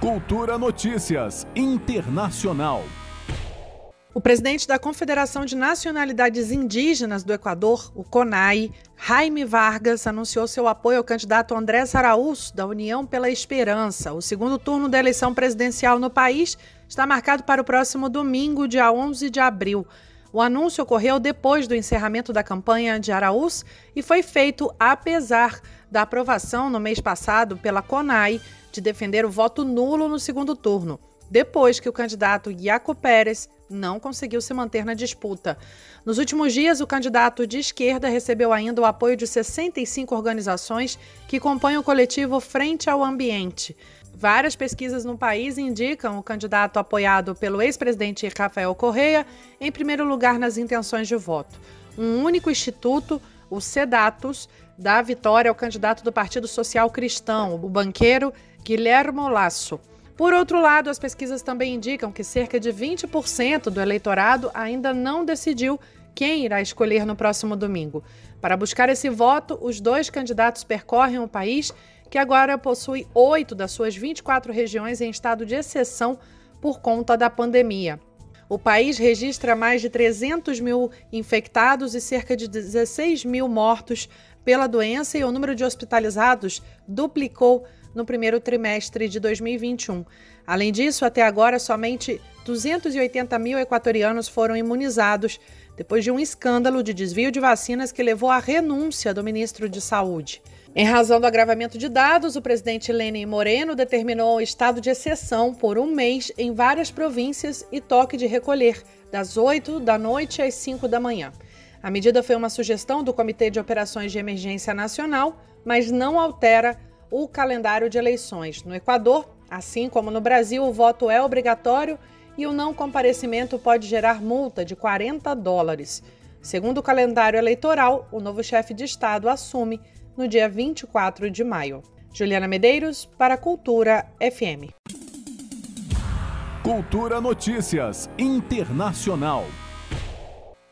Cultura Notícias Internacional. O presidente da Confederação de Nacionalidades Indígenas do Equador, o CONAI, Jaime Vargas, anunciou seu apoio ao candidato Andrés Araújo, da União pela Esperança. O segundo turno da eleição presidencial no país está marcado para o próximo domingo, dia 11 de abril. O anúncio ocorreu depois do encerramento da campanha de Araújo e foi feito apesar da aprovação no mês passado pela CONAI de defender o voto nulo no segundo turno depois que o candidato Iaco Pérez não conseguiu se manter na disputa. Nos últimos dias, o candidato de esquerda recebeu ainda o apoio de 65 organizações que compõem o coletivo Frente ao Ambiente. Várias pesquisas no país indicam o candidato apoiado pelo ex-presidente Rafael Correia em primeiro lugar nas intenções de voto. Um único instituto, o SEDATUS, dá vitória ao candidato do Partido Social Cristão, o banqueiro Guilhermo Lasso. Por outro lado, as pesquisas também indicam que cerca de 20% do eleitorado ainda não decidiu quem irá escolher no próximo domingo. Para buscar esse voto, os dois candidatos percorrem o país, que agora possui oito das suas 24 regiões em estado de exceção por conta da pandemia. O país registra mais de 300 mil infectados e cerca de 16 mil mortos pela doença, e o número de hospitalizados duplicou no primeiro trimestre de 2021. Além disso, até agora, somente 280 mil equatorianos foram imunizados depois de um escândalo de desvio de vacinas que levou à renúncia do ministro de Saúde. Em razão do agravamento de dados, o presidente Lenin Moreno determinou o estado de exceção por um mês em várias províncias e toque de recolher, das 8 da noite às 5 da manhã. A medida foi uma sugestão do Comitê de Operações de Emergência Nacional, mas não altera o calendário de eleições. No Equador, assim como no Brasil, o voto é obrigatório e o não comparecimento pode gerar multa de 40 dólares. Segundo o calendário eleitoral, o novo chefe de Estado assume no dia 24 de maio. Juliana Medeiros, para Cultura FM. Cultura Notícias Internacional.